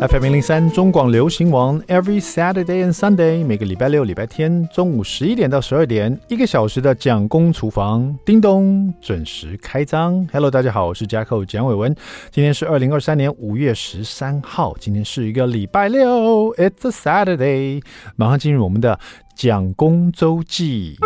FM 零零三中广流行王，Every Saturday and Sunday，每个礼拜六、礼拜天中午十一点到十二点，一个小时的蒋公厨房，叮咚准时开张。Hello，大家好，我是 jack 蒋伟文，今天是二零二三年五月十三号，今天是一个礼拜六，It's a Saturday，马上进入我们的蒋公周记。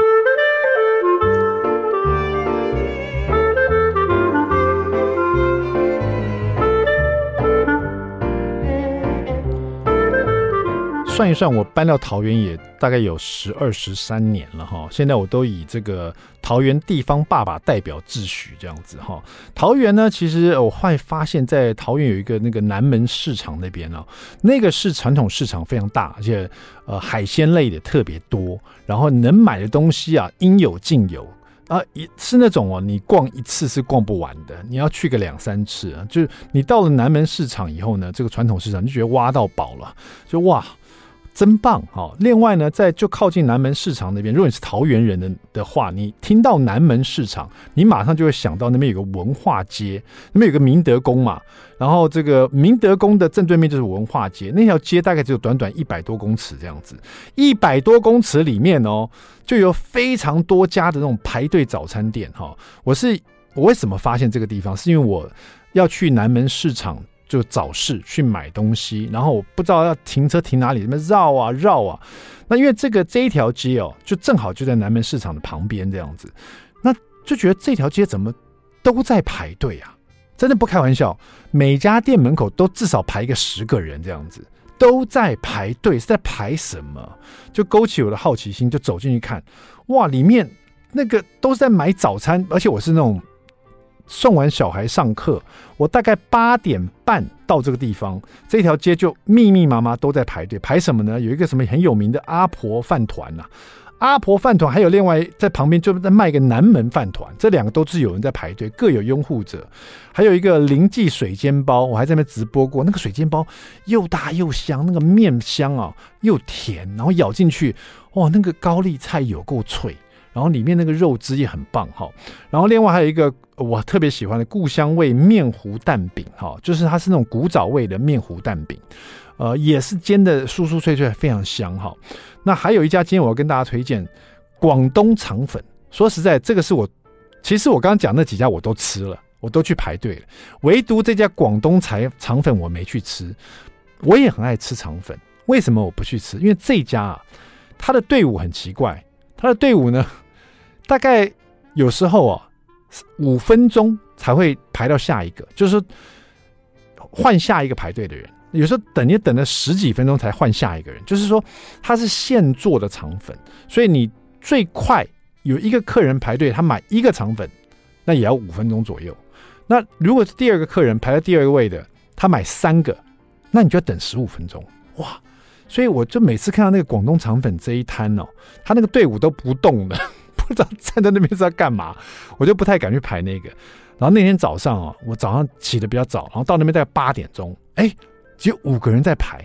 算一算，我搬到桃园也大概有十二十三年了哈。现在我都以这个桃园地方爸爸代表自诩这样子哈。桃园呢，其实我会发现，在桃园有一个那个南门市场那边哦，那个是传统市场非常大，而且呃海鲜类的特别多，然后能买的东西啊应有尽有啊，也是那种哦，你逛一次是逛不完的，你要去个两三次啊。就是你到了南门市场以后呢，这个传统市场就觉得挖到宝了，就哇。真棒哈！另外呢，在就靠近南门市场那边，如果你是桃园人的的话，你听到南门市场，你马上就会想到那边有个文化街，那边有个明德宫嘛。然后这个明德宫的正对面就是文化街，那条街大概只有短短一百多公尺这样子。一百多公尺里面哦，就有非常多家的那种排队早餐店哈。我是我为什么发现这个地方，是因为我要去南门市场。就早市去买东西，然后我不知道要停车停哪里，什么绕啊绕啊。那因为这个这一条街哦，就正好就在南门市场的旁边这样子，那就觉得这条街怎么都在排队啊？真的不开玩笑，每家店门口都至少排一个十个人这样子，都在排队，是在排什么？就勾起我的好奇心，就走进去看，哇，里面那个都是在买早餐，而且我是那种。送完小孩上课，我大概八点半到这个地方，这条街就密密麻麻都在排队，排什么呢？有一个什么很有名的阿婆饭团呐，阿婆饭团，还有另外在旁边就在卖个南门饭团，这两个都是有人在排队，各有拥护者。还有一个林记水煎包，我还在那边直播过，那个水煎包又大又香，那个面香啊又甜，然后咬进去，哇，那个高丽菜有够脆。然后里面那个肉汁也很棒哈，然后另外还有一个我特别喜欢的故乡味面糊蛋饼哈，就是它是那种古早味的面糊蛋饼，呃，也是煎的酥酥脆脆，非常香哈。那还有一家，今天我要跟大家推荐广东肠粉。说实在，这个是我其实我刚刚讲那几家我都吃了，我都去排队了，唯独这家广东肠肠粉我没去吃。我也很爱吃肠粉，为什么我不去吃？因为这家啊，他的队伍很奇怪，他的队伍呢。大概有时候啊，五分钟才会排到下一个，就是换下一个排队的人。有时候等也等了十几分钟才换下一个人，就是说他是现做的肠粉，所以你最快有一个客人排队，他买一个肠粉，那也要五分钟左右。那如果是第二个客人排在第二个位的，他买三个，那你就要等十五分钟。哇！所以我就每次看到那个广东肠粉这一摊哦，他那个队伍都不动的。不知道站在那边是要干嘛，我就不太敢去排那个。然后那天早上啊，我早上起得比较早，然后到那边大概八点钟，哎，只有五个人在排。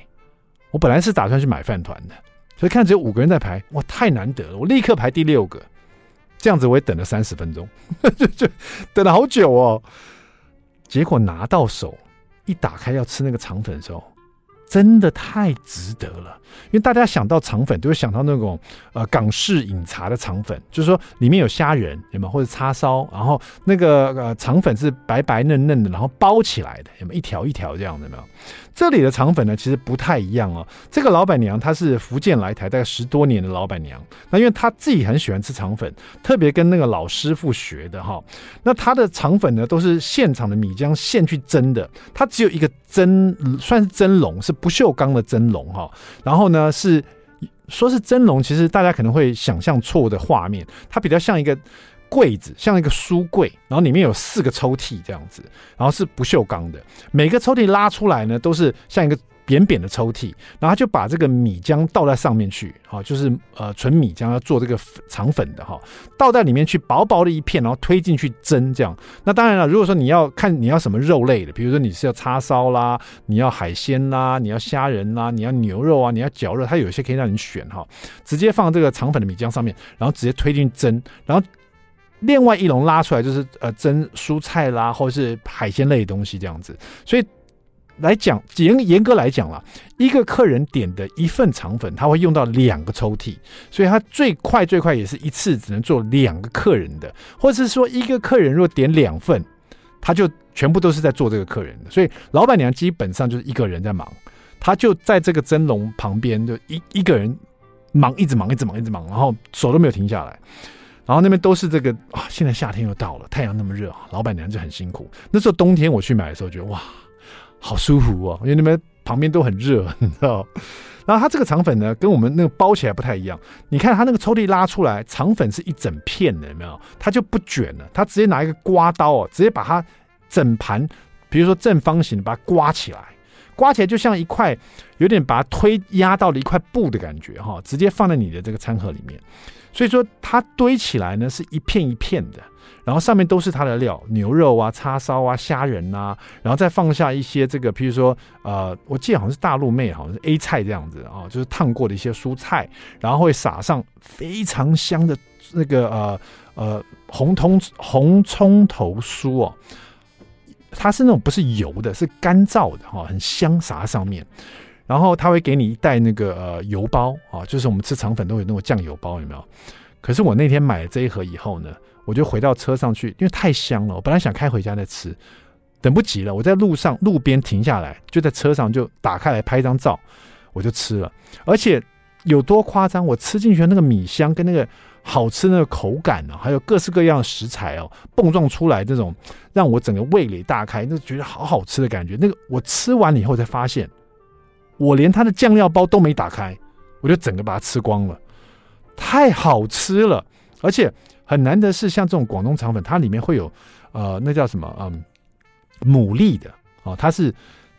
我本来是打算去买饭团的，所以看只有五个人在排，哇，太难得了！我立刻排第六个，这样子我也等了三十分钟，就就等了好久哦。结果拿到手一打开要吃那个肠粉的时候。真的太值得了，因为大家想到肠粉都会想到那种呃港式饮茶的肠粉，就是说里面有虾仁，有没有或者叉烧，然后那个呃肠粉是白白嫩嫩的，然后包起来的，有没有一条一条这样的有没有？这里的肠粉呢，其实不太一样哦。这个老板娘她是福建来台大概十多年的老板娘，那因为她自己很喜欢吃肠粉，特别跟那个老师傅学的哈。那她的肠粉呢，都是现场的米浆现去蒸的，它只有一个蒸，算是蒸笼，是不锈钢的蒸笼哈。然后呢，是说是蒸笼，其实大家可能会想象错的画面，它比较像一个。柜子像一个书柜，然后里面有四个抽屉这样子，然后是不锈钢的，每个抽屉拉出来呢都是像一个扁扁的抽屉，然后他就把这个米浆倒在上面去，哈，就是呃纯米浆要做这个肠粉的哈，倒在里面去薄薄的一片，然后推进去蒸这样。那当然了，如果说你要看你要什么肉类的，比如说你是要叉烧啦，你要海鲜啦，你要虾仁啦，你要牛肉啊，你要绞肉，它有一些可以让你选哈，直接放这个肠粉的米浆上面，然后直接推进去蒸，然后。另外一笼拉出来就是呃蒸蔬菜啦，或是海鲜类的东西这样子，所以来讲，严严格来讲啦，一个客人点的一份肠粉，他会用到两个抽屉，所以他最快最快也是一次只能做两个客人的，或者是说一个客人若点两份，他就全部都是在做这个客人的，所以老板娘基本上就是一个人在忙，他就在这个蒸笼旁边，就一一个人忙，一直忙，一直忙，一直忙，然后手都没有停下来。然后那边都是这个啊，现在夏天又到了，太阳那么热，老板娘就很辛苦。那时候冬天我去买的时候，觉得哇，好舒服哦，因为那边旁边都很热，你知道。然后它这个肠粉呢，跟我们那个包起来不太一样。你看它那个抽屉拉出来，肠粉是一整片的，有没有？它就不卷了，它直接拿一个刮刀哦，直接把它整盘，比如说正方形，把它刮起来，刮起来就像一块有点把它推压到了一块布的感觉哈，直接放在你的这个餐盒里面。所以说它堆起来呢是一片一片的，然后上面都是它的料，牛肉啊、叉烧啊、虾仁啊，然后再放下一些这个，譬如说呃，我记得好像是大陆妹，好像是 A 菜这样子啊，就是烫过的一些蔬菜，然后会撒上非常香的那个呃呃红葱红葱头酥哦，它是那种不是油的，是干燥的哈，很香，撒上面。然后他会给你一袋那个呃油包啊，就是我们吃肠粉都有那种酱油包，有没有？可是我那天买了这一盒以后呢，我就回到车上去，因为太香了，我本来想开回家再吃，等不及了，我在路上路边停下来，就在车上就打开来拍张照，我就吃了。而且有多夸张，我吃进去的那个米香跟那个好吃那个口感呢、啊，还有各式各样的食材哦，碰撞出来这种让我整个味蕾大开，那觉得好好吃的感觉。那个我吃完了以后才发现。我连它的酱料包都没打开，我就整个把它吃光了，太好吃了，而且很难得是像这种广东肠粉，它里面会有呃那叫什么嗯牡蛎的哦，它是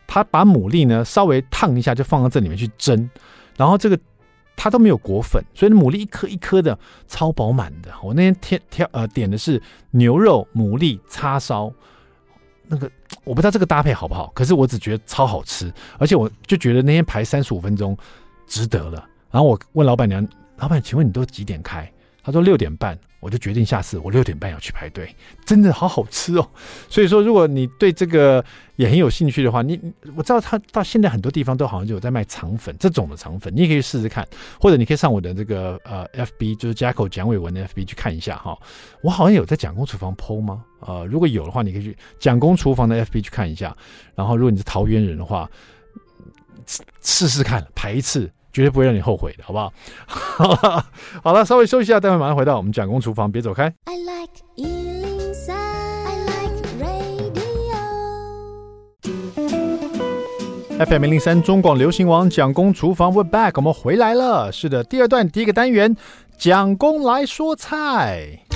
它把牡蛎呢稍微烫一下就放到这里面去蒸，然后这个它都没有果粉，所以牡蛎一颗一颗的超饱满的。我那天挑挑呃点的是牛肉牡蛎叉烧。那个我不知道这个搭配好不好，可是我只觉得超好吃，而且我就觉得那天排三十五分钟值得了。然后我问老板娘：“老板，请问你都几点开？”他说：“六点半。”我就决定下次我六点半要去排队，真的好好吃哦。所以说，如果你对这个也很有兴趣的话，你我知道他到现在很多地方都好像就有在卖肠粉这种的肠粉，你也可以试试看，或者你可以上我的这个呃 FB，就是 Jacko 蒋伟文的 FB 去看一下哈。我好像有在蒋公厨房 PO 吗？呃，如果有的话，你可以去蒋公厨房的 FB 去看一下。然后，如果你是桃园人的话，试试看排一次。绝对不会让你后悔的，好不好？好了，好了，稍微休息一下，待会马上回到我们蒋公厨房，别走开。I like 103, I like radio. FM 零零三中广流行王蒋公厨房，We're back，我们回来了。是的，第二段第一个单元，蒋公来说菜。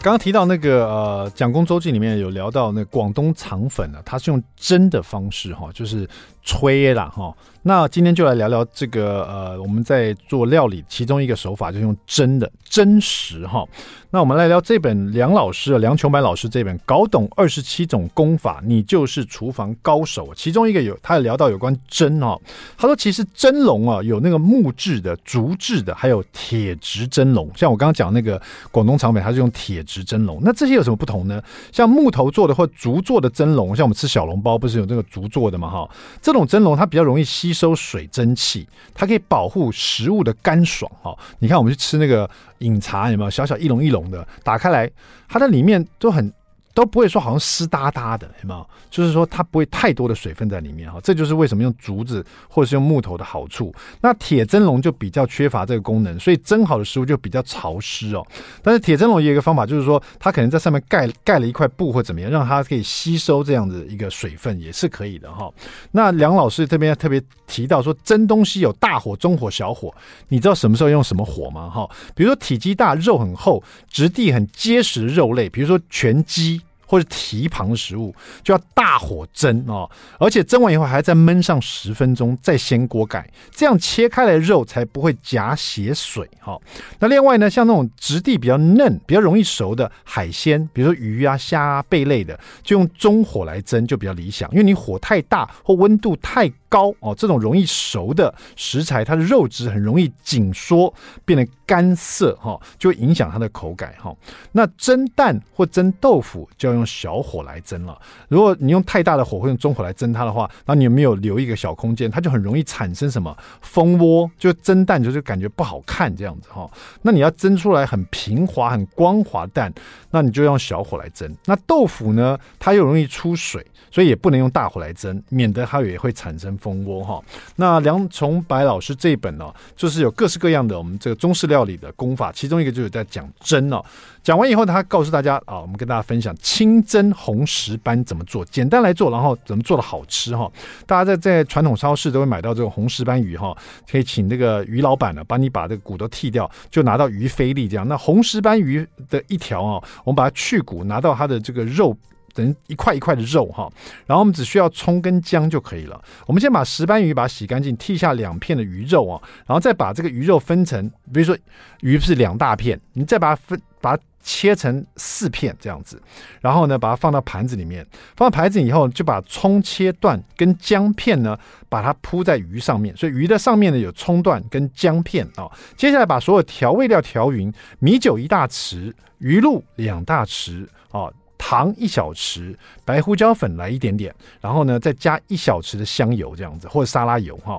刚刚提到那个呃，蒋公周记里面有聊到那广东肠粉呢，它是用蒸的方式哈，就是吹啦哈。那今天就来聊聊这个呃，我们在做料理其中一个手法，就是用蒸的真实哈。那我们来聊这本梁老师梁琼白老师这本《搞懂二十七种功法，你就是厨房高手》。其中一个有他有聊到有关蒸哦，他说其实蒸笼啊有那个木质的、竹制的，还有铁质蒸笼。像我刚刚讲那个广东肠粉，它是用铁质蒸笼。那这些有什么不同呢？像木头做的或竹做的蒸笼，像我们吃小笼包不是有那个竹做的嘛哈？这种这种蒸笼它比较容易吸收水蒸气，它可以保护食物的干爽哈。你看我们去吃那个。饮茶有没有小小一笼一笼的？打开来，它的里面都很。都不会说好像湿哒哒的，有没有？就是说它不会太多的水分在里面哈，这就是为什么用竹子或者是用木头的好处。那铁蒸笼就比较缺乏这个功能，所以蒸好的食物就比较潮湿哦。但是铁蒸笼有一个方法，就是说它可能在上面盖盖了一块布或怎么样，让它可以吸收这样子一个水分也是可以的哈。那梁老师这边特别提到说，蒸东西有大火、中火、小火，你知道什么时候用什么火吗？哈，比如说体积大、肉很厚、质地很结实的肉类，比如说全鸡。或者蹄膀的食物，就要大火蒸哦，而且蒸完以后还要再焖上十分钟，再掀锅盖，这样切开来的肉才不会夹血水哈。那另外呢，像那种质地比较嫩、比较容易熟的海鲜，比如说鱼啊、虾啊、贝类的，就用中火来蒸就比较理想，因为你火太大或温度太高哦，这种容易熟的食材，它的肉质很容易紧缩，变得干涩哈，就影响它的口感哈。那蒸蛋或蒸豆腐就要用小火来蒸了。如果你用太大的火或用中火来蒸它的话，那你有没有留一个小空间，它就很容易产生什么蜂窝，就蒸蛋就是感觉不好看这样子哈。那你要蒸出来很平滑、很光滑蛋，那你就用小火来蒸。那豆腐呢，它又容易出水。所以也不能用大火来蒸，免得它也会产生蜂窝哈。那梁崇白老师这一本呢，就是有各式各样的我们这个中式料理的功法，其中一个就是在讲蒸哦。讲完以后，他告诉大家啊，我们跟大家分享清蒸红石斑怎么做，简单来做，然后怎么做的好吃哈。大家在在传统超市都会买到这种红石斑鱼哈，可以请那个鱼老板呢，帮你把这个骨头剃掉，就拿到鱼菲力这样。那红石斑鱼的一条啊，我们把它去骨，拿到它的这个肉。等一块一块的肉哈，然后我们只需要葱跟姜就可以了。我们先把石斑鱼把它洗干净，剔下两片的鱼肉啊，然后再把这个鱼肉分成，比如说鱼是两大片，你再把它分，把它切成四片这样子，然后呢，把它放到盘子里面，放到盘子以后，就把葱切断跟姜片呢，把它铺在鱼上面，所以鱼的上面呢有葱段跟姜片啊。接下来把所有调味料调匀，米酒一大匙，鱼露两大匙啊。糖一小匙，白胡椒粉来一点点，然后呢，再加一小匙的香油，这样子或者沙拉油哈。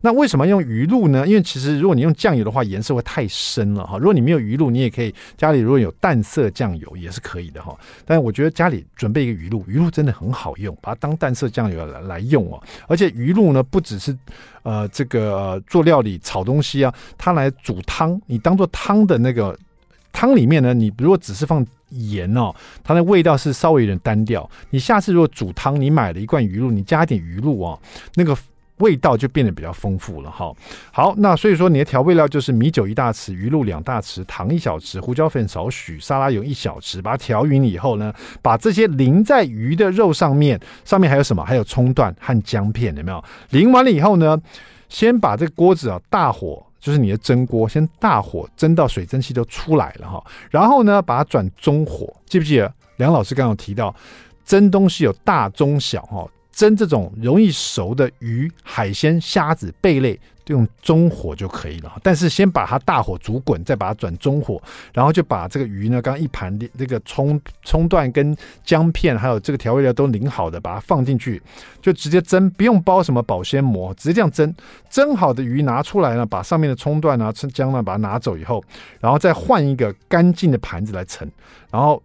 那为什么用鱼露呢？因为其实如果你用酱油的话，颜色会太深了哈。如果你没有鱼露，你也可以家里如果有淡色酱油也是可以的哈。但是我觉得家里准备一个鱼露，鱼露真的很好用，把它当淡色酱油来来用哦。而且鱼露呢，不只是呃这个、做料理炒东西啊，它来煮汤，你当做汤的那个汤里面呢，你如果只是放。盐哦，它的味道是稍微有点单调。你下次如果煮汤，你买了一罐鱼露，你加一点鱼露哦，那个味道就变得比较丰富了哈。好，那所以说你的调味料就是米酒一大匙，鱼露两大匙，糖一小匙，胡椒粉少许，沙拉油一小匙，把它调匀以后呢，把这些淋在鱼的肉上面，上面还有什么？还有葱段和姜片，有没有？淋完了以后呢，先把这个锅子啊大火。就是你的蒸锅，先大火蒸到水蒸气都出来了哈，然后呢，把它转中火，记不记得梁老师刚刚有提到，蒸东西有大中小哈。蒸这种容易熟的鱼、海鲜、虾子、贝类，用中火就可以了。但是先把它大火煮滚，再把它转中火，然后就把这个鱼呢，刚一盘这个葱葱段跟姜片，还有这个调味料都淋好的，把它放进去，就直接蒸，不用包什么保鲜膜，直接这样蒸。蒸好的鱼拿出来呢，把上面的葱段啊、葱姜呢，把它拿走以后，然后再换一个干净的盘子来盛，然后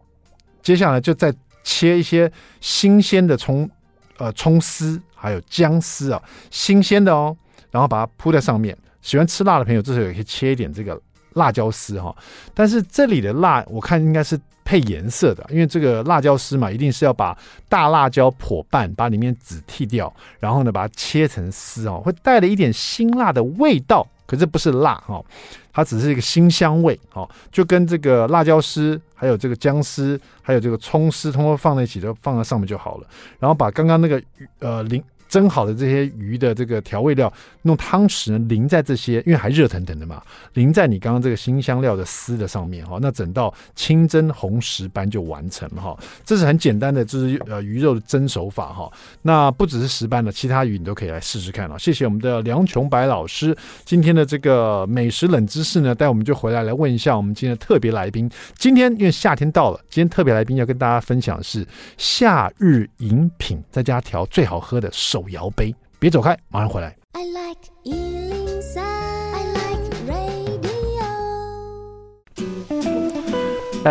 接下来就再切一些新鲜的葱。呃，葱丝还有姜丝啊，新鲜的哦，然后把它铺在上面。喜欢吃辣的朋友，这时候也可以切一点这个辣椒丝哈。但是这里的辣，我看应该是配颜色的，因为这个辣椒丝嘛，一定是要把大辣椒剖半，把里面籽剔掉，然后呢，把它切成丝哦，会带了一点辛辣的味道。可是不是辣哈，它只是一个辛香味哈，就跟这个辣椒丝、还有这个姜丝、还有这个葱丝，通通放在一起，都放在上面就好了。然后把刚刚那个呃淋。蒸好的这些鱼的这个调味料，用汤匙呢淋在这些，因为还热腾腾的嘛，淋在你刚刚这个辛香料的丝的上面哈，那整道清蒸红石斑就完成了哈。这是很简单的，就是呃鱼肉的蒸手法哈。那不只是石斑的，其他鱼你都可以来试试看啊。谢谢我们的梁琼白老师今天的这个美食冷知识呢，待我们就回来来问一下我们今天的特别来宾。今天因为夏天到了，今天特别来宾要跟大家分享是夏日饮品，在家调最好喝的。手摇杯，别走开，马上回来。I like 103, I like radio.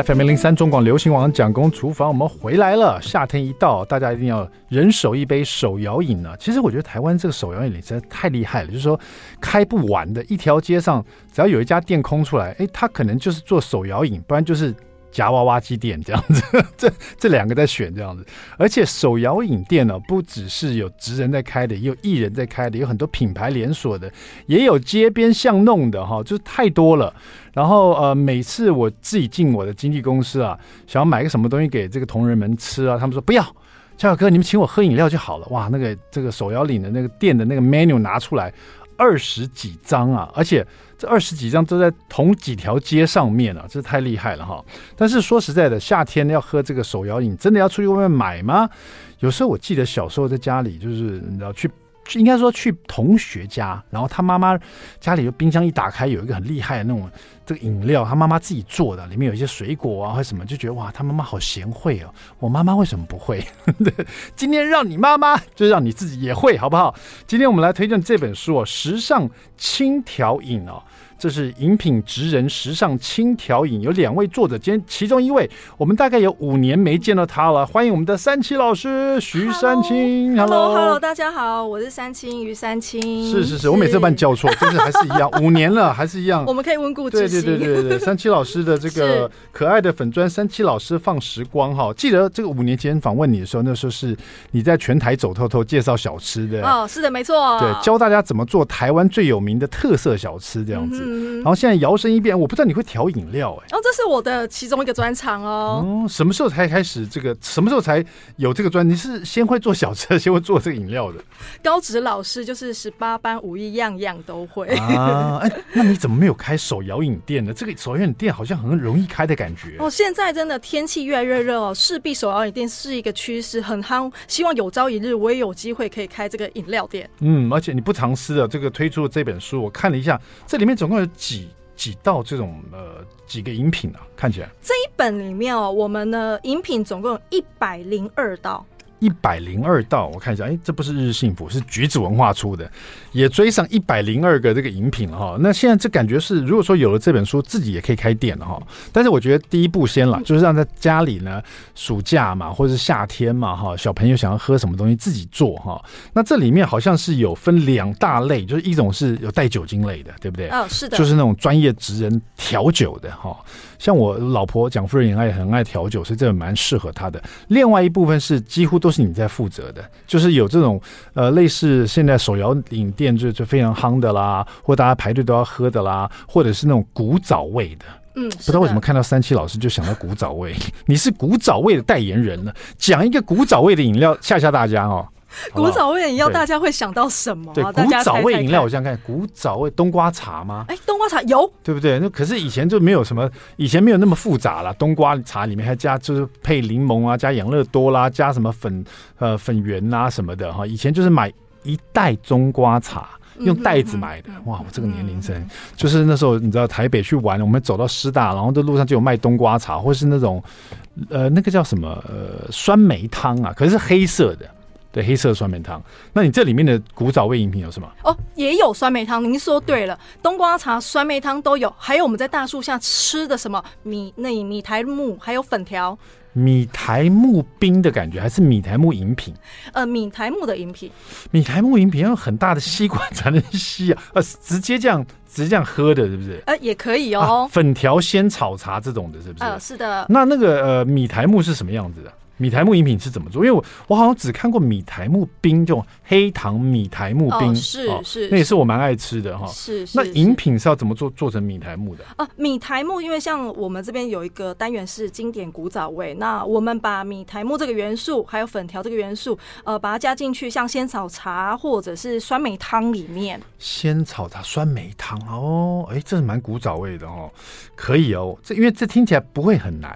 FM 零零三中广流行网蒋公厨房，我们回来了。夏天一到，大家一定要人手一杯手摇饮呢。其实我觉得台湾这个手摇饮实在太厉害了，就是说开不完的，一条街上只要有一家店空出来，哎，他可能就是做手摇饮，不然就是。夹娃娃机店这样子，这这两个在选这样子。而且手摇饮店呢，不只是有职人在开的，也有艺人在开的，有很多品牌连锁的，也有街边巷弄的哈，就是太多了。然后呃，每次我自己进我的经纪公司啊，想要买个什么东西给这个同仁们吃啊，他们说不要。小小哥，你们请我喝饮料就好了。哇，那个这个手摇饮的那个店的那个 menu 拿出来二十几张啊，而且这二十几张都在同几条街上面啊，这太厉害了哈。但是说实在的，夏天要喝这个手摇饮，真的要出去外面买吗？有时候我记得小时候在家里，就是你知道去。应该说去同学家，然后他妈妈家里的冰箱一打开，有一个很厉害的那种这个饮料，他妈妈自己做的，里面有一些水果啊或什么，就觉得哇，他妈妈好贤惠哦。我妈妈为什么不会？今天让你妈妈，就让你自己也会，好不好？今天我们来推荐这本书哦，《时尚轻调饮》哦。这是饮品职人时尚轻调饮，有两位作者，今天其中一位，我们大概有五年没见到他了。欢迎我们的三七老师徐三清。Hello，Hello，大家好，我是三清于三清。是是是，我每次都把你叫错，真是还是一样，五年了还是一样。我们可以温故知新。对对对对对，三七老师的这个可爱的粉砖，三七老师放时光哈。记得这个五年前访问你的时候，那时候是你在全台走透透介绍小吃的。哦，是的，没错。对，教大家怎么做台湾最有名的特色小吃这样子。嗯、然后现在摇身一变，我不知道你会调饮料哎、欸。哦，这是我的其中一个专长哦。哦，什么时候才开始这个？什么时候才有这个专？你是先会做小吃，先会做这个饮料的？高职老师就是十八般武艺，样样都会啊。哎，那你怎么没有开手摇饮店呢？这个手摇饮店好像很容易开的感觉。哦，现在真的天气越来越热哦，势必手摇饮店是一个趋势，很夯。希望有朝一日我也有机会可以开这个饮料店。嗯，而且你不藏私的这个推出的这本书，我看了一下，这里面总共有几。几道这种呃几个饮品啊，看起来这一本里面哦，我们的饮品总共有一百零二道。一百零二道，我看一下，哎，这不是日日幸福，是橘子文化出的，也追上一百零二个这个饮品了哈。那现在这感觉是，如果说有了这本书，自己也可以开店了哈。但是我觉得第一步先了，就是让在家里呢，暑假嘛，或者是夏天嘛哈，小朋友想要喝什么东西自己做哈。那这里面好像是有分两大类，就是一种是有带酒精类的，对不对？哦，是的，就是那种专业职人调酒的哈。像我老婆蒋夫人也爱很爱调酒，所以这个蛮适合她的。另外一部分是几乎都是你在负责的，就是有这种呃类似现在手摇饮店就就非常夯的啦，或大家排队都要喝的啦，或者是那种古早味的。嗯，不知道为什么看到三七老师就想到古早味，你是古早味的代言人呢？讲一个古早味的饮料吓吓大家哦。古早味饮料，大家会想到什么？对，古早味饮料，我想想看，古早味冬瓜茶吗？哎，冬瓜茶有，对不对？那可是以前就没有什么，以前没有那么复杂了。冬瓜茶里面还加，就是配柠檬啊，加养乐多啦，加什么粉呃粉圆啊什么的哈。以前就是买一袋冬瓜茶，用袋子买的。哇，我这个年龄层，就是那时候你知道台北去玩，我们走到师大，然后这路上就有卖冬瓜茶，或是那种呃那个叫什么呃酸梅汤啊，可是是黑色的。对，黑色酸梅汤。那你这里面的古早味饮品有什么？哦，也有酸梅汤。您说对了，冬瓜茶、酸梅汤都有。还有我们在大树下吃的什么米那米苔木，还有粉条。米苔木冰的感觉，还是米苔木饮品？呃，米苔木的饮品。米苔木饮品要用很大的吸管才能吸啊，呃，直接这样直接这样喝的，是不是？呃，也可以哦。啊、粉条鲜草茶这种的，是不是？呃，是的。那那个呃，米苔木是什么样子的？米苔木饮品是怎么做？因为我我好像只看过米苔木冰这种黑糖米苔木冰，哦、是是，那也是我蛮爱吃的哈。是是，那饮品是要怎么做做成米苔木的？啊，米苔木，因为像我们这边有一个单元是经典古早味，那我们把米苔木这个元素，还有粉条这个元素，呃，把它加进去，像仙草茶或者是酸梅汤里面。仙草茶、酸梅汤哦，哎，这是蛮古早味的哦，可以哦，这因为这听起来不会很难，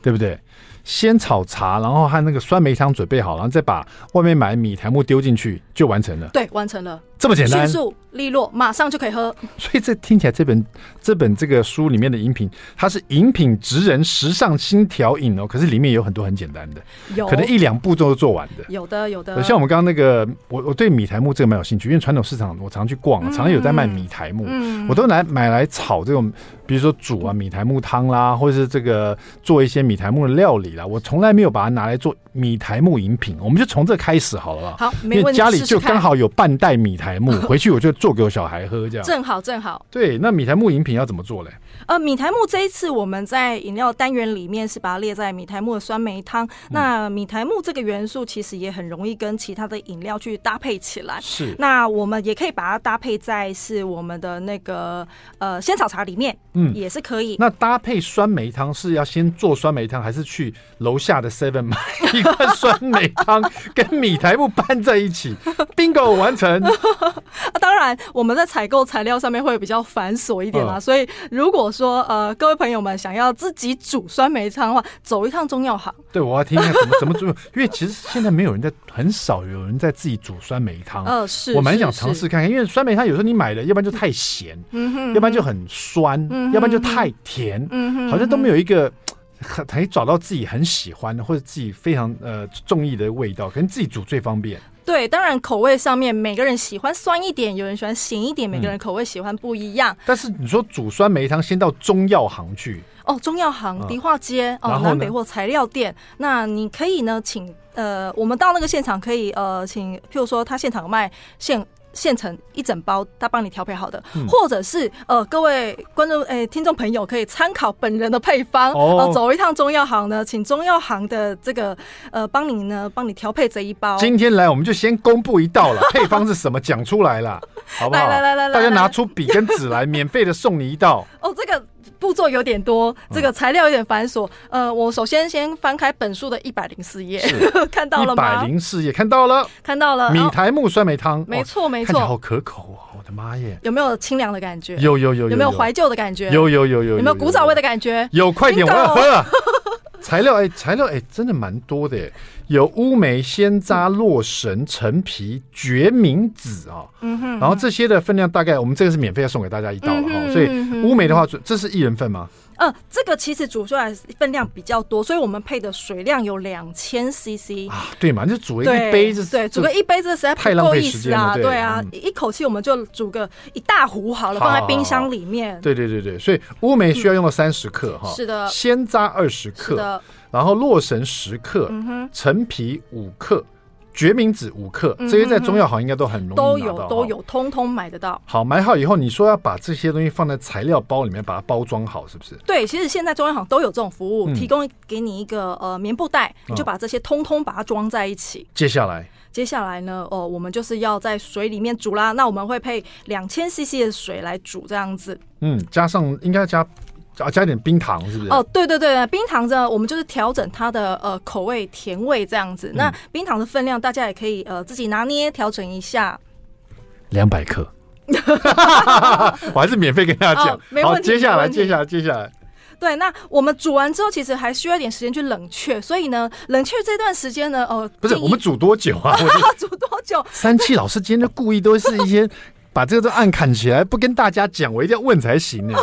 对不对？先炒茶，然后和那个酸梅汤准备好，然后再把外面买米苔木丢进去，就完成了。对，完成了。这么简单，迅速利落，马上就可以喝。所以这听起来，这本这本这个书里面的饮品，它是饮品职人时尚新调饮哦。可是里面有很多很简单的，有可能一两步骤都做完的。有的，有的。像我们刚刚那个，我我对米苔木这个蛮有兴趣，因为传统市场我常去逛，常常有在卖米苔木，嗯、我都来买来炒这种，比如说煮啊米苔木汤啦，或者是这个做一些米苔木的料理啦。我从来没有把它拿来做米苔木饮品，我们就从这开始好了吧？好，没问题。家里就刚好有半袋米苔木，回去我就做给我小孩喝，这样正好正好。对，那米苔木饮品要怎么做嘞？呃，米苔木这一次我们在饮料单元里面是把它列在米苔木的酸梅汤。嗯、那米苔木这个元素其实也很容易跟其他的饮料去搭配起来。是。那我们也可以把它搭配在是我们的那个呃仙草茶里面，嗯，也是可以。那搭配酸梅汤是要先做酸梅汤，还是去楼下的 Seven 买一罐酸梅汤跟米苔木拌在一起？Bingo 完成。啊，当然我们在采购材料上面会比较繁琐一点啦，嗯、所以如果说呃，各位朋友们想要自己煮酸梅汤的话，走一趟中药行。对，我要听一下怎么怎么煮，因为其实现在没有人在，很少有人在自己煮酸梅汤。呃，是，我蛮想尝试看看，因为酸梅汤有时候你买的，要不然就太咸，嗯哼，要不然就很酸，嗯，要不然就太甜，嗯哼，好像都没有一个很可以找到自己很喜欢的或者自己非常呃中意的味道，可能自己煮最方便。对，当然口味上面每个人喜欢酸一点，有人喜欢咸一点，每个人口味喜欢不一样。嗯、但是你说煮酸梅汤，先到中药行去哦，中药行、迪化街哦，南北货材料店。那你可以呢，请呃，我们到那个现场可以呃，请譬如说他现场有卖现。现成一整包，他帮你调配好的，嗯、或者是呃，各位观众诶、欸，听众朋友可以参考本人的配方，哦、呃，走一趟中药行呢，请中药行的这个呃，帮你呢，帮你调配这一包。今天来，我们就先公布一道了，配方是什么，讲出来了，好不好？来来来来，大家拿出笔跟纸来，免费的送你一道。哦，这个。步骤有点多，这个材料有点繁琐。嗯、呃，我首先先翻开本书的一百零四页，看到了吗？一百零四页看到了，看到了。米苔木酸梅汤，没错没错，看起来好可口哦！我的妈耶，有没有清凉的感觉？有有有，有，没有怀旧的感觉？有有有有，有没有古早味的感觉？有，快点，我要喝了。材料哎，材料哎，真的蛮多的诶，有乌梅、鲜渣、洛神、陈皮、决明子啊，嗯哼，然后这些的分量大概，我们这个是免费要送给大家一道了哈，所以乌梅的话，这是一人份吗？嗯，这个其实煮出来分量比较多，所以我们配的水量有两千 CC 啊，对嘛，就煮一杯子，对，煮个一杯子实在不够意思啊，对啊，一口气我们就煮个一大壶好了，放在冰箱里面。对对对对，所以乌梅需要用到三十克哈，是的，鲜渣二十克，然后洛神十克，嗯哼，陈皮五克。决明子五克，这些在中药行应该都很容易都有都有，通通买得到。好，买好以后，你说要把这些东西放在材料包里面，把它包装好，是不是？对，其实现在中药行都有这种服务，提供给你一个呃棉布袋，你就把这些通通把它装在一起。接下来，接下来呢，哦，我们就是要在水里面煮啦。那我们会配两千 CC 的水来煮，这样子。嗯，加上应该要加。啊，加点冰糖是不是？哦，对对对，冰糖呢我们就是调整它的呃口味甜味这样子。嗯、那冰糖的分量大家也可以呃自己拿捏调整一下。两百克，我还是免费跟大家讲。哦、没问题。好，接下来接下来接下来，对，那我们煮完之后其实还需要一点时间去冷却，所以呢，冷却这段时间呢，哦、呃，不是我们煮多久啊？煮多久？三七老师今天就故意都是一些。把这个都暗砍起来，不跟大家讲，我一定要问才行呢。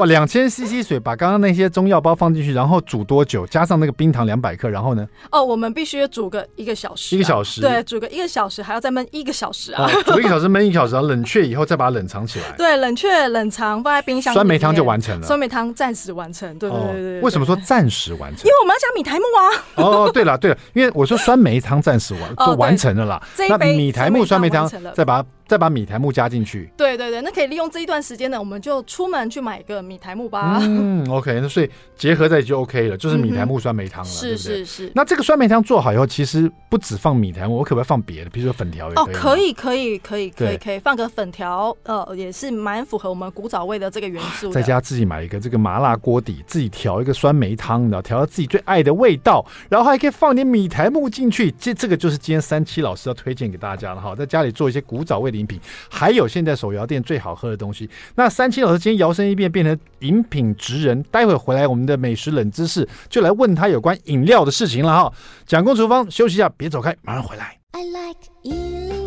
哇，两千 CC 水，把刚刚那些中药包放进去，然后煮多久？加上那个冰糖两百克，然后呢？哦，我们必须煮个一个小时，一个小时。对，煮个一个小时，还要再焖一个小时啊。煮一个小时，焖一个小时，然后冷却以后再把它冷藏起来。对，冷却冷藏放在冰箱。酸梅汤就完成了。酸梅汤暂时完成。对对对对。为什么说暂时完成？因为我们要加米苔木啊。哦，对了对了，因为我说酸梅汤暂时完就完成了啦。那米苔木酸梅汤再把它。再把米苔木加进去，对对对，那可以利用这一段时间呢，我们就出门去买一个米苔木吧。嗯，OK，那所以结合在一起就 OK 了，就是米苔木酸梅汤了，是是是。那这个酸梅汤做好以后，其实不止放米苔目，我可不可以放别的？比如说粉条也可以。哦，可以可以可以可以可以放个粉条，呃，也是蛮符合我们古早味的这个元素。在家自己买一个这个麻辣锅底，自己调一个酸梅汤，然后调到自己最爱的味道，然后还可以放点米苔木进去。这这个就是今天三七老师要推荐给大家的哈，在家里做一些古早味的饮品，还有。现在手摇店最好喝的东西。那三七老师今天摇身一变变成饮品职人，待会回来我们的美食冷知识就来问他有关饮料的事情了哈。蒋公厨房休息一下，别走开，马上回来。I like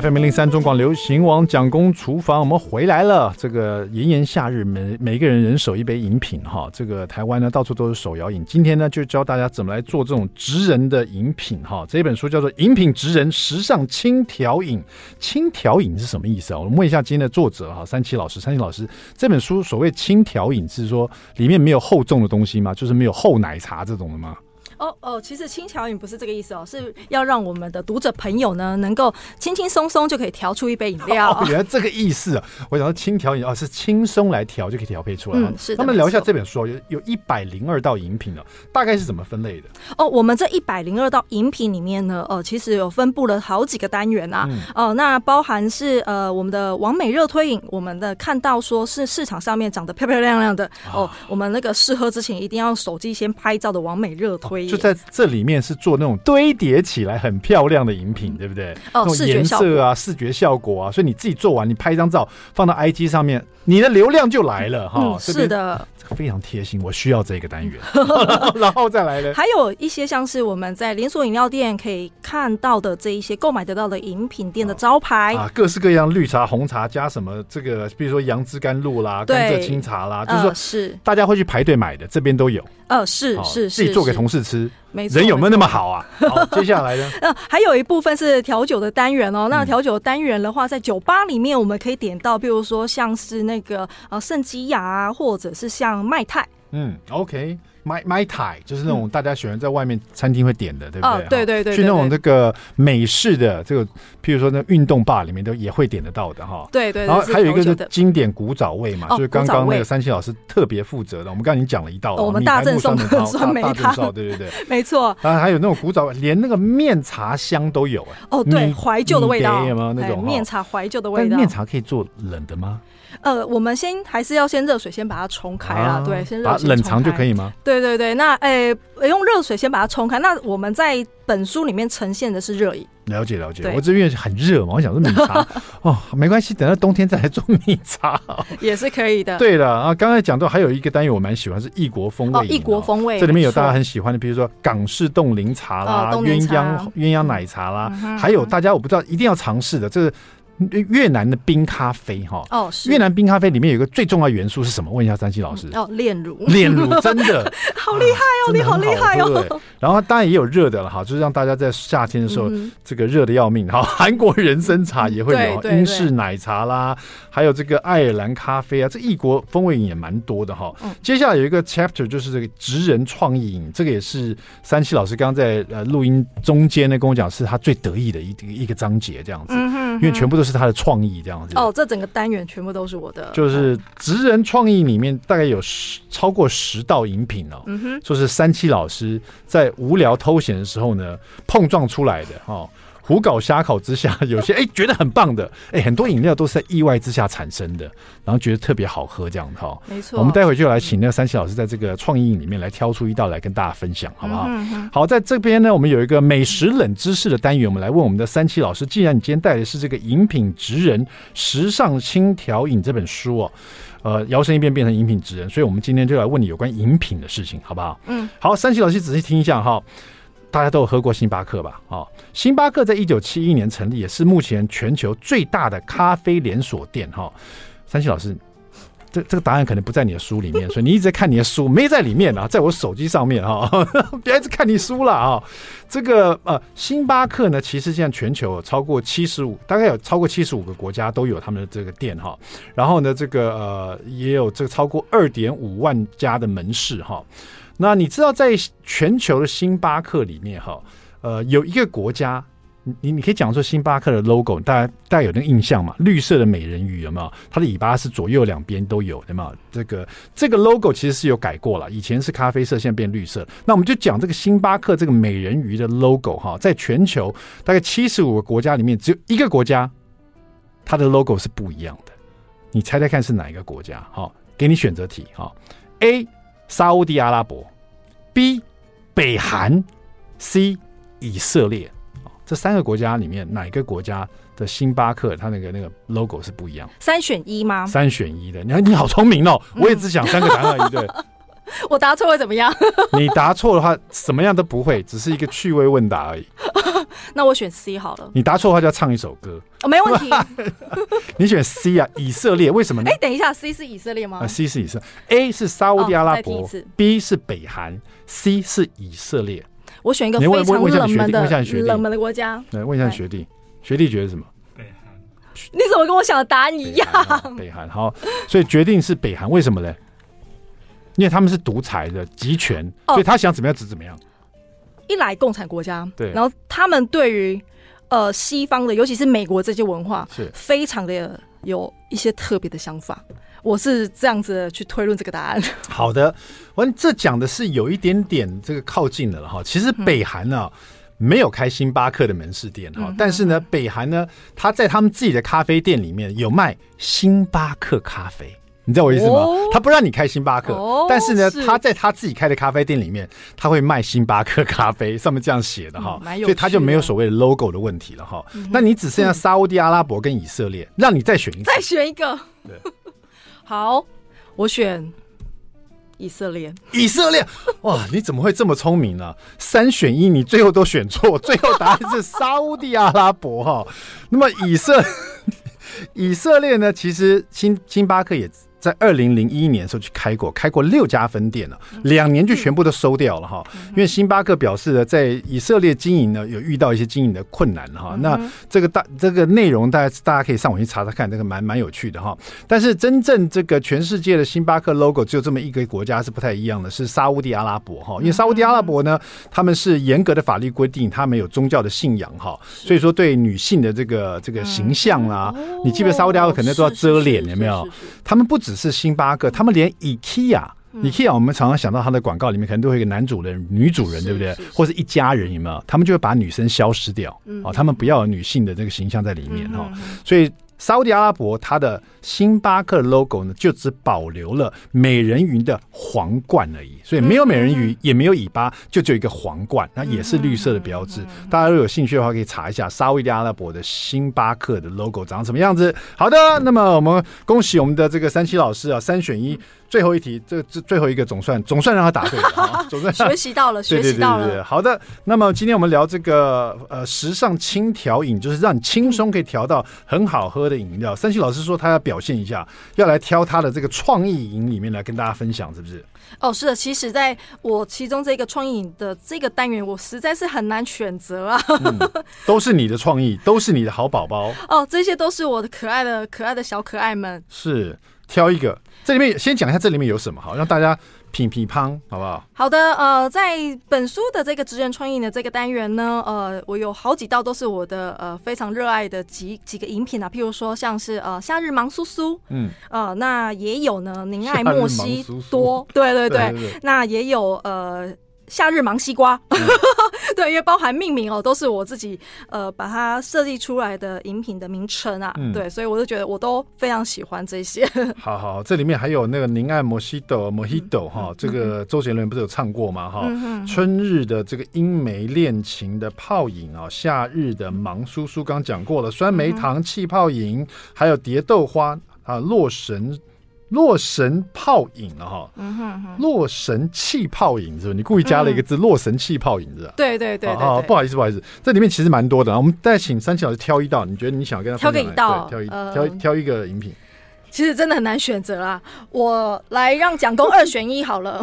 FM 零零三中广流行网蒋公厨房，我们回来了。这个炎炎夏日，每每个人人手一杯饮品哈。这个台湾呢，到处都是手摇饮。今天呢，就教大家怎么来做这种职人的饮品哈。这本书叫做《饮品职人时尚轻调饮》，轻调饮是什么意思啊？我们问一下今天的作者哈，三七老师。三七老师，这本书所谓轻调饮是说里面没有厚重的东西吗？就是没有厚奶茶这种的吗？哦哦，其实轻调饮不是这个意思哦，是要让我们的读者朋友呢，能够轻轻松松就可以调出一杯饮料。哦，原来这个意思啊！我想说轻调饮哦，是轻松来调就可以调配出来。嗯，是的。那么聊一下这本书，有有一百零二道饮品了，大概是怎么分类的？哦，我们这一百零二道饮品里面呢，呃，其实有分布了好几个单元啊。哦、嗯呃，那包含是呃我们的完美热推饮，我们的看到说是市场上面长得漂漂亮亮的哦，我们那个试喝之前一定要手机先拍照的完美热推饮。就在这里面是做那种堆叠起来很漂亮的饮品，对不对？哦，视觉颜色啊，视觉效果啊，所以你自己做完，你拍一张照放到 IG 上面，你的流量就来了哈、嗯。是的，非常贴心，我需要这个单元，然后再来呢。还有一些像是我们在连锁饮料店可以看到的这一些购买得到的饮品店的招牌、哦、啊，各式各样绿茶、红茶加什么这个，比如说杨枝甘露啦、甘蔗清茶啦，就是说、呃、是大家会去排队买的，这边都有。呃，是是是，自己做给同事吃。没错，人有没有那么好啊？好，接下来呢？呃，还有一部分是调酒的单元哦。那调酒单元的话，在酒吧里面我们可以点到，比如说像是那个呃圣基亚啊，或者是像麦泰。嗯，OK。麦麦泰就是那种大家喜欢在外面餐厅会点的，嗯、对不对？哦，对对对，去那种这个美式的这个，譬如说那运动吧里面都也会点得到的哈。对对，然后还有一个是经典古早味嘛，就是刚刚那个三七老师特别负责的。我们刚刚已经讲了一道了，我们大正送的酸梅汤，对对对，没错。然后还有那种古早味，连那个面茶香都有哎。哦，对，怀旧的味道有没有那种面茶怀旧的味道？面茶可以做冷的吗？呃，我们先还是要先热水先把它冲开啦，啊、对，先热水冷藏就可以吗？对对对，那诶、欸，用热水先把它冲开。那我们在本书里面呈现的是热饮。了解了解，我这边很热嘛，我想说米茶 哦，没关系，等到冬天再来做米茶也是可以的。对了啊，刚才讲到还有一个单元我蛮喜欢是异国风味，异国风味，这里面有大家很喜欢的，比如说港式冻柠茶啦、鸳鸯鸳鸯奶茶啦，还有大家我不知道一定要尝试的，这是。越南的冰咖啡哈哦，是越南冰咖啡里面有一个最重要元素是什么？问一下三七老师哦，炼乳，炼乳 真的好厉害哦，啊、你好厉害哦。对，然后当然也有热的了哈，就是让大家在夏天的时候、嗯、这个热的要命哈。韩国人参茶也会有，英式奶茶啦，还有这个爱尔兰咖啡啊，这异国风味饮也蛮多的哈。嗯、接下来有一个 chapter 就是这个职人创意饮，这个也是三七老师刚刚在呃录音中间呢跟我讲，是他最得意的一一个章节这样子，嗯、哼哼因为全部都是。他的创意这样子哦，这整个单元全部都是我的，就是职人创意里面大概有十超过十道饮品哦，嗯哼，就是三七老师在无聊偷闲的时候呢碰撞出来的哦。胡搞瞎搞之下，有些哎、欸、觉得很棒的，哎、欸、很多饮料都是在意外之下产生的，然后觉得特别好喝这样的哈。没错，我们待会就来请那个三七老师在这个创意里面来挑出一道来跟大家分享，好不好？嗯、哼好，在这边呢，我们有一个美食冷知识的单元，我们来问我们的三七老师。既然你今天带的是这个《饮品职人时尚轻调饮》这本书哦，呃，摇身一变变成饮品职人，所以我们今天就来问你有关饮品的事情，好不好？嗯，好，三七老师仔细听一下哈。大家都有喝过星巴克吧？哦，星巴克在一九七一年成立，也是目前全球最大的咖啡连锁店。哈，三七老师，这这个答案可能不在你的书里面，所以你一直在看你的书，没在里面啊，在我手机上面哈，别一直看你书了啊。这个呃，星巴克呢，其实现在全球有超过七十五，大概有超过七十五个国家都有他们的这个店哈。然后呢，这个呃，也有这个超过二点五万家的门市哈。那你知道，在全球的星巴克里面，哈，呃，有一个国家，你你可以讲说星巴克的 logo，大家大家有那个印象嘛？绿色的美人鱼有没有？它的尾巴是左右两边都有，有没有？这个这个 logo 其实是有改过了，以前是咖啡色，现在变绿色。那我们就讲这个星巴克这个美人鱼的 logo，哈，在全球大概七十五个国家里面，只有一个国家，它的 logo 是不一样的。你猜猜看是哪一个国家？好，给你选择题，哈，A。沙乌地阿拉伯，B 北韩，C 以色列，这三个国家里面哪个国家的星巴克它那个那个 logo 是不一样？三选一吗？三选一的，你看你好聪明哦！我也只想三个答案而已，对。我答错会怎么样？你答错的话，什么样都不会，只是一个趣味问答而已。那我选 C 好了。你答错的话就要唱一首歌。哦，没问题。你选 C 啊？以色列为什么呢？哎，等一下，C 是以色列吗？啊，C 是以色列。A 是沙乌地阿拉伯，B 是北韩，C 是以色列。我选一个非常冷门的冷门的国家。来问一下学弟，学弟觉得什么？北韩。你怎么跟我想的答案一样？北韩好，所以决定是北韩，为什么呢？因为他们是独裁的集权，所以他想怎么样就怎么样。一来共产国家，对，然后他们对于呃西方的，尤其是美国这些文化，是非常的有一些特别的想法。我是这样子去推论这个答案。好的，完这讲的是有一点点这个靠近的了哈。其实北韩呢、啊。嗯没有开星巴克的门市店哈，但是呢，北韩呢，他在他们自己的咖啡店里面有卖星巴克咖啡，你知道我意思吗？他不让你开星巴克，但是呢，他在他自己开的咖啡店里面，他会卖星巴克咖啡，上面这样写的哈，所以他就没有所谓的 logo 的问题了哈。那你只剩下沙乌地阿拉伯跟以色列，让你再选一个，再选一个，对，好，我选。以色列，以色列，哇！你怎么会这么聪明呢、啊？三选一，你最后都选错，最后答案是沙乌地阿拉伯哈。那么以色 以色列呢？其实星星巴克也。在二零零一年的时候去开过，开过六家分店了，两年就全部都收掉了哈。因为星巴克表示呢，在以色列经营呢有遇到一些经营的困难哈。那这个大这个内容，大家大家可以上网去查查看，这个蛮蛮有趣的哈。但是真正这个全世界的星巴克 logo 只有这么一个国家是不太一样的，是沙乌地阿拉伯哈。因为沙乌地阿拉伯呢，他们是严格的法律规定，他们有宗教的信仰哈，所以说对女性的这个这个形象啦，你记不记得沙乌地阿拉伯可能都要遮脸，有没有？他们不只是星巴克，他们连 IKEA，IKEA，、我们常常想到他的广告里面可能都会有一个男主人、女主人，对不对？或者一家人有没有？他们就会把女生消失掉，嗯、哦，他们不要有女性的这个形象在里面哈、嗯哦，所以。沙乌地阿拉伯，它的星巴克 logo 呢，就只保留了美人鱼的皇冠而已，所以没有美人鱼，也没有尾巴，就只有一个皇冠，那也是绿色的标志。大家如果有兴趣的话，可以查一下沙乌地阿拉伯的星巴克的 logo 长什么样子。好的，那么我们恭喜我们的这个三七老师啊，三选一。最后一题，这这最后一个总算总算让他答对了，总算学习到了，学习到了。对对对对，好的，那么今天我们聊这个呃时尚轻调饮，就是让你轻松可以调到很好喝的饮料。三七老师说他要表现一下，要来挑他的这个创意饮里面来跟大家分享，是不是？哦，是的，其实在我其中这个创意饮的这个单元，我实在是很难选择啊、嗯。都是你的创意，都是你的好宝宝。哦，这些都是我的可爱的可爱的小可爱们。是，挑一个。这里面先讲一下，这里面有什么好，让大家品品乓，好不好？好的，呃，在本书的这个职人创意的这个单元呢，呃，我有好几道都是我的呃非常热爱的几几个饮品啊，譬如说像是呃夏日芒苏苏，嗯，呃，那也有呢宁爱莫西多，对对对，对对对，那也有呃。夏日芒西瓜，嗯、对，因为包含命名哦，都是我自己呃把它设计出来的饮品的名称啊，嗯、对，所以我就觉得我都非常喜欢这些。好好，这里面还有那个宁爱摩西豆摩西豆哈，这个周杰伦不是有唱过吗？哈、嗯，春日的这个英美恋情的泡影啊，夏日的芒叔叔刚讲过了，酸梅糖气泡饮，嗯、还有蝶豆花啊，洛神。洛神泡影了哈，嗯哼哼，洛神气泡影是吧？你故意加了一个字“洛神气泡影”是吧？对对对，好，不好意思，不好意思，这里面其实蛮多的。我们再请三七老师挑一道，你觉得你想跟他挑个一道，挑一挑挑一个饮品。其实真的很难选择啦，我来让蒋公二选一好了。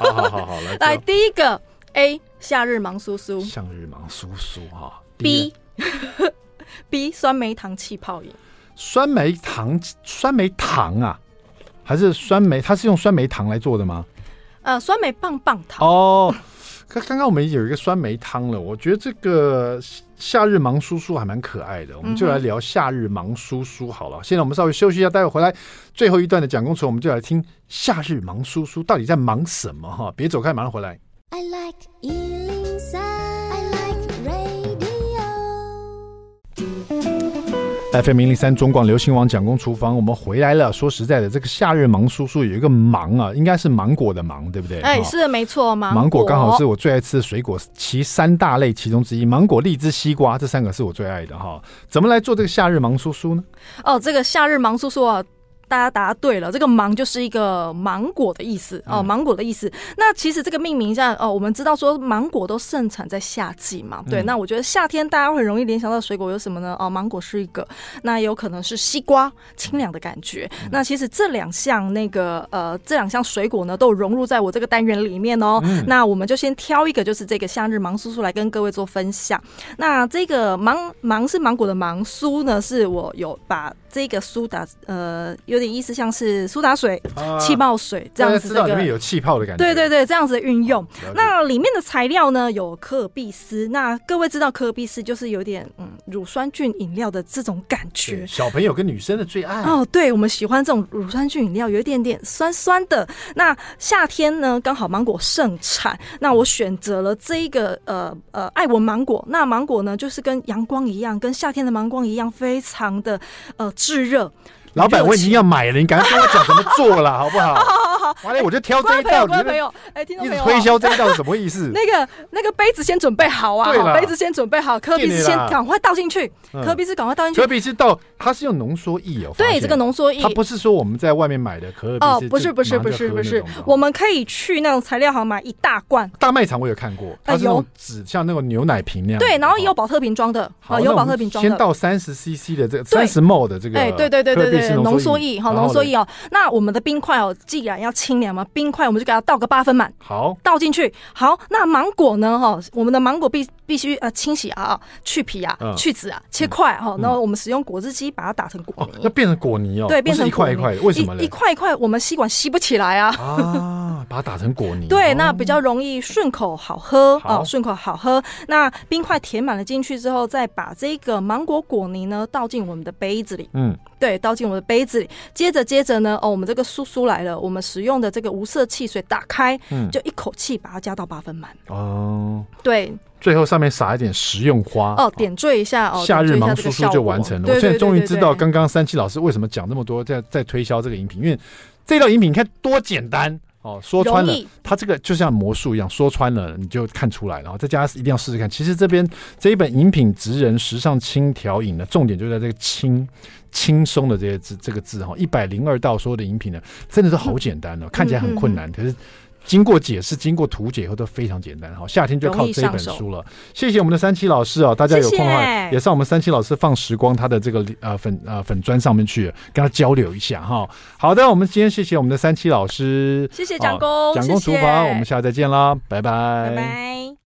好好好好，来 来第一个 A 夏日芒苏苏，夏日芒苏苏哈。B B 酸梅糖气泡饮，酸梅糖酸梅糖啊。还是酸梅，它是用酸梅糖来做的吗？呃，酸梅棒棒糖哦。刚刚刚我们有一个酸梅汤了，我觉得这个夏日芒叔叔还蛮可爱的，我们就来聊夏日芒叔叔好了。嗯、现在我们稍微休息一下，待会回来最后一段的蒋公厨，我们就来听夏日芒叔叔到底在忙什么哈？别走开，马上回来。I like FM 零零三中广流行网蒋公厨房，我们回来了。说实在的，这个夏日芒叔叔有一个芒啊，应该是芒果的芒，对不对？哎，是的，没错，芒芒果刚好是我最爱吃的水果，其三大类其中之一。芒果、荔枝、西瓜这三个是我最爱的哈。怎么来做这个夏日芒叔叔呢？哦，这个夏日芒叔叔啊。大家答对了，这个芒就是一个芒果的意思哦，芒果的意思。那其实这个命名一下哦，我们知道说芒果都盛产在夏季嘛，对。那我觉得夏天大家会很容易联想到水果有什么呢？哦，芒果是一个，那有可能是西瓜，清凉的感觉。那其实这两项那个呃，这两项水果呢，都融入在我这个单元里面哦。那我们就先挑一个，就是这个夏日芒叔叔来跟各位做分享。那这个芒芒是芒果的芒，苏呢是我有把这个苏打呃有。有点意思，像是苏打水、啊、气泡水这样子、这个，知道里面有气泡的感觉。对对对，这样子的运用。那里面的材料呢，有可尔必思。那各位知道可尔必思就是有点嗯乳酸菌饮料的这种感觉，小朋友跟女生的最爱哦。对，我们喜欢这种乳酸菌饮料，有一点点酸酸的。那夏天呢，刚好芒果盛产，那我选择了这一个呃呃爱文芒果。那芒果呢，就是跟阳光一样，跟夏天的芒光一样，非常的呃炙热。老板，我已经要买了，你赶快跟我讲怎么做了，好不好？好好好，完了我就挑这一道。各位朋友，哎，听众朋友，推销这一道是什么意思？那个那个杯子先准备好啊，杯子先准备好，可尔必思先赶快倒进去，科比是赶快倒进去。科比是倒，它是用浓缩液哦。对，这个浓缩液，它不是说我们在外面买的可。哦，不是不是不是不是，我们可以去那种材料行买一大罐。大卖场我有看过，它是那种纸，像那种牛奶瓶那样。对，然后也有保特瓶装的，啊，有保特瓶装的。先倒三十 CC 的这个三十 ml 的这个，哎，对对对对对，浓缩液。哈浓缩液哦，那我们的冰块哦，既然要清凉嘛，冰块我们就给它倒个八分满。好，倒进去。好，那芒果呢？哈，我们的芒果必必须呃清洗啊，去皮啊，去籽啊，切块哈。然后我们使用果汁机把它打成果泥，要变成果泥哦。对，变成一块一块。为什么呢？一块一块，我们吸管吸不起来啊。啊，把它打成果泥。对，那比较容易顺口好喝哦，顺口好喝。那冰块填满了进去之后，再把这个芒果果泥呢倒进我们的杯子里。嗯，对，倒进我们的杯子里。接着接着呢，哦，我们这个叔叔来了，我们使用的这个无色汽水打开，嗯，就一口气把它加到八分满。哦，对，最后上面撒一点食用花，哦，点缀一下哦，夏日芒叔叔就完成了。我现在终于知道刚刚三七老师为什么讲那么多，在在推销这个饮品，因为这道饮品你看多简单。哦，说穿了，它这个就像魔术一样，说穿了你就看出来，然后在家一定要试试看。其实这边这一本饮品职人时尚轻调饮呢，重点就在这个轻轻松的这些字，这个字哈，一百零二道所有的饮品呢，真的是好简单哦，嗯、看起来很困难，可是。经过解释，经过图解以后都非常简单。好，夏天就靠这一本书了。谢谢我们的三七老师哦，大家有空的话也上我们三七老师放时光他的这个呃粉呃粉砖上面去跟他交流一下哈。好的，我们今天谢谢我们的三七老师，谢谢蒋工，蒋工厨房，我们下次再见啦，拜拜，拜拜。